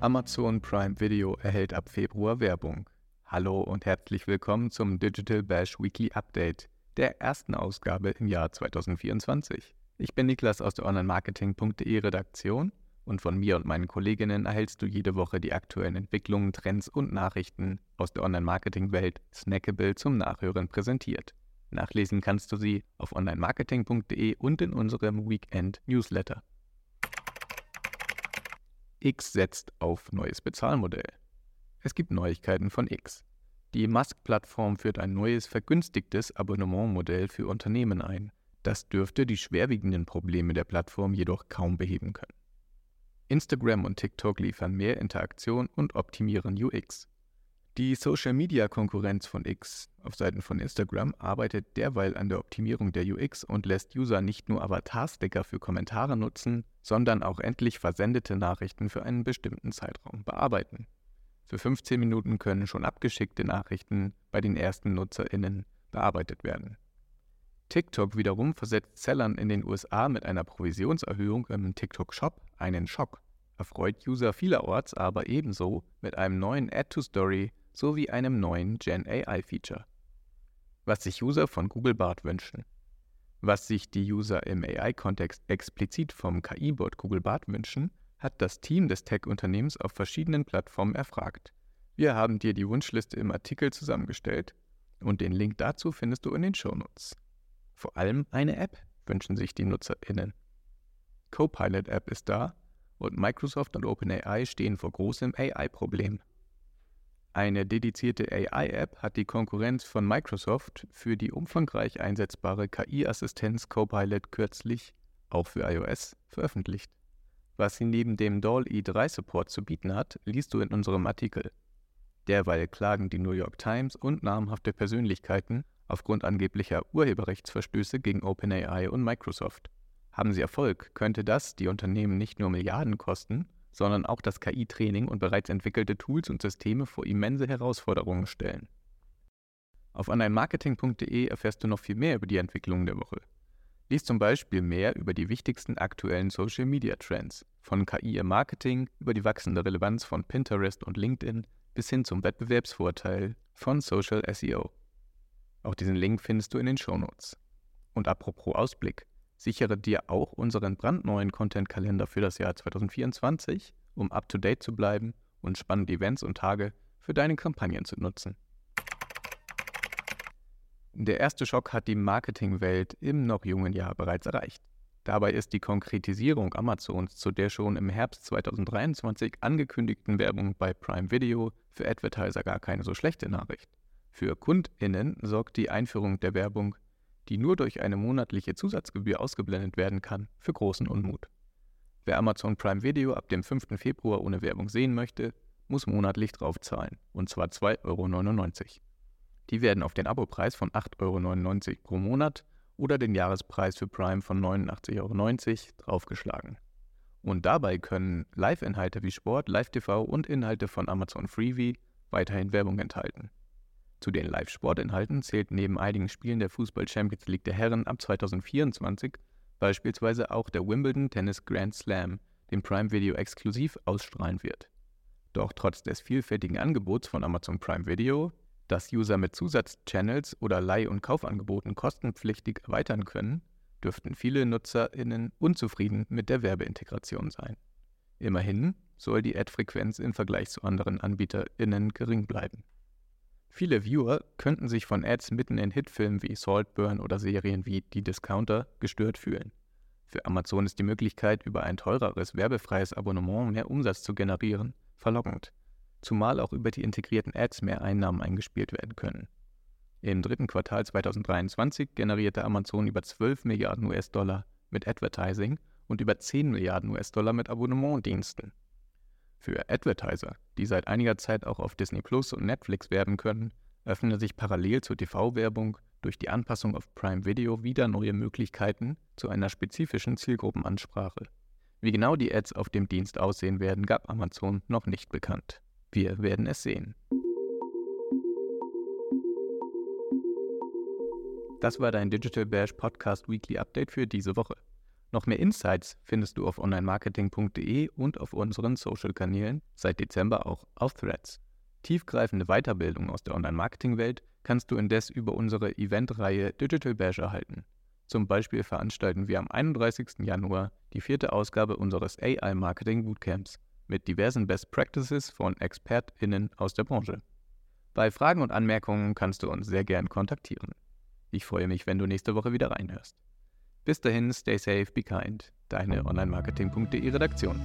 Amazon Prime Video erhält ab Februar Werbung. Hallo und herzlich willkommen zum Digital Bash Weekly Update, der ersten Ausgabe im Jahr 2024. Ich bin Niklas aus der Online-Marketing.de Redaktion und von mir und meinen Kolleginnen erhältst du jede Woche die aktuellen Entwicklungen, Trends und Nachrichten aus der Online-Marketing-Welt snackable zum Nachhören präsentiert. Nachlesen kannst du sie auf online-marketing.de und in unserem Weekend-Newsletter. X setzt auf neues Bezahlmodell. Es gibt Neuigkeiten von X. Die Musk-Plattform führt ein neues vergünstigtes Abonnementmodell für Unternehmen ein. Das dürfte die schwerwiegenden Probleme der Plattform jedoch kaum beheben können. Instagram und TikTok liefern mehr Interaktion und optimieren UX. Die Social-Media-Konkurrenz von X auf Seiten von Instagram arbeitet derweil an der Optimierung der UX und lässt User nicht nur Avatar-Sticker für Kommentare nutzen, sondern auch endlich versendete Nachrichten für einen bestimmten Zeitraum bearbeiten. Für 15 Minuten können schon abgeschickte Nachrichten bei den ersten NutzerInnen bearbeitet werden. TikTok wiederum versetzt Sellern in den USA mit einer Provisionserhöhung im TikTok Shop einen Schock, erfreut User vielerorts aber ebenso mit einem neuen Add-to-Story sowie einem neuen Gen AI-Feature. Was sich User von Google Bart wünschen. Was sich die User im AI-Kontext explizit vom KI-Bot Google Bart wünschen, hat das Team des Tech-Unternehmens auf verschiedenen Plattformen erfragt. Wir haben dir die Wunschliste im Artikel zusammengestellt und den Link dazu findest du in den Shownotes. Vor allem eine App wünschen sich die NutzerInnen. Copilot App ist da und Microsoft und OpenAI stehen vor großem AI-Problem. Eine dedizierte AI-App hat die Konkurrenz von Microsoft für die umfangreich einsetzbare KI-Assistenz Copilot kürzlich, auch für iOS, veröffentlicht. Was sie neben dem DALL-E3-Support zu bieten hat, liest du in unserem Artikel. Derweil klagen die New York Times und namhafte Persönlichkeiten aufgrund angeblicher Urheberrechtsverstöße gegen OpenAI und Microsoft. Haben sie Erfolg, könnte das die Unternehmen nicht nur Milliarden kosten, sondern auch das KI-Training und bereits entwickelte Tools und Systeme vor immense Herausforderungen stellen. Auf onlinemarketing.de erfährst du noch viel mehr über die Entwicklungen der Woche. Lies zum Beispiel mehr über die wichtigsten aktuellen Social Media Trends, von KI im Marketing über die wachsende Relevanz von Pinterest und LinkedIn bis hin zum Wettbewerbsvorteil von Social SEO. Auch diesen Link findest du in den Shownotes. Und apropos Ausblick, Sichere dir auch unseren brandneuen Content-Kalender für das Jahr 2024, um up-to-date zu bleiben und spannende Events und Tage für deine Kampagnen zu nutzen. Der erste Schock hat die Marketingwelt im noch jungen Jahr bereits erreicht. Dabei ist die Konkretisierung Amazons zu der schon im Herbst 2023 angekündigten Werbung bei Prime Video für Advertiser gar keine so schlechte Nachricht. Für KundInnen sorgt die Einführung der Werbung die nur durch eine monatliche Zusatzgebühr ausgeblendet werden kann, für großen Unmut. Wer Amazon Prime Video ab dem 5. Februar ohne Werbung sehen möchte, muss monatlich draufzahlen, und zwar 2,99 Euro. Die werden auf den Abopreis von 8,99 Euro pro Monat oder den Jahrespreis für Prime von 89,90 Euro draufgeschlagen. Und dabei können Live-Inhalte wie Sport, Live-TV und Inhalte von Amazon Freebie weiterhin Werbung enthalten. Zu den Live-Sportinhalten zählt neben einigen Spielen der Fußball Champions League der Herren ab 2024 beispielsweise auch der Wimbledon Tennis Grand Slam, den Prime Video exklusiv ausstrahlen wird. Doch trotz des vielfältigen Angebots von Amazon Prime Video, das User mit Zusatzchannels oder Leih- und Kaufangeboten kostenpflichtig erweitern können, dürften viele NutzerInnen unzufrieden mit der Werbeintegration sein. Immerhin soll die Ad-Frequenz im Vergleich zu anderen AnbieterInnen gering bleiben. Viele Viewer könnten sich von Ads mitten in Hitfilmen wie Saltburn oder Serien wie Die Discounter gestört fühlen. Für Amazon ist die Möglichkeit, über ein teureres werbefreies Abonnement mehr Umsatz zu generieren, verlockend, zumal auch über die integrierten Ads mehr Einnahmen eingespielt werden können. Im dritten Quartal 2023 generierte Amazon über 12 Milliarden US-Dollar mit Advertising und über 10 Milliarden US-Dollar mit Abonnementdiensten. Für Advertiser, die seit einiger Zeit auch auf Disney Plus und Netflix werben können, öffnen sich parallel zur TV-Werbung durch die Anpassung auf Prime Video wieder neue Möglichkeiten zu einer spezifischen Zielgruppenansprache. Wie genau die Ads auf dem Dienst aussehen werden, gab Amazon noch nicht bekannt. Wir werden es sehen. Das war dein Digital Bash Podcast Weekly Update für diese Woche. Noch mehr Insights findest du auf onlinemarketing.de und auf unseren Social-Kanälen, seit Dezember auch auf Threads. Tiefgreifende Weiterbildung aus der Online-Marketing-Welt kannst du indes über unsere Eventreihe Digital Bash erhalten. Zum Beispiel veranstalten wir am 31. Januar die vierte Ausgabe unseres AI Marketing Bootcamps mit diversen Best Practices von ExpertInnen aus der Branche. Bei Fragen und Anmerkungen kannst du uns sehr gern kontaktieren. Ich freue mich, wenn du nächste Woche wieder reinhörst. Bis dahin, stay safe, be kind. Deine hm. online-marketing.de Redaktion.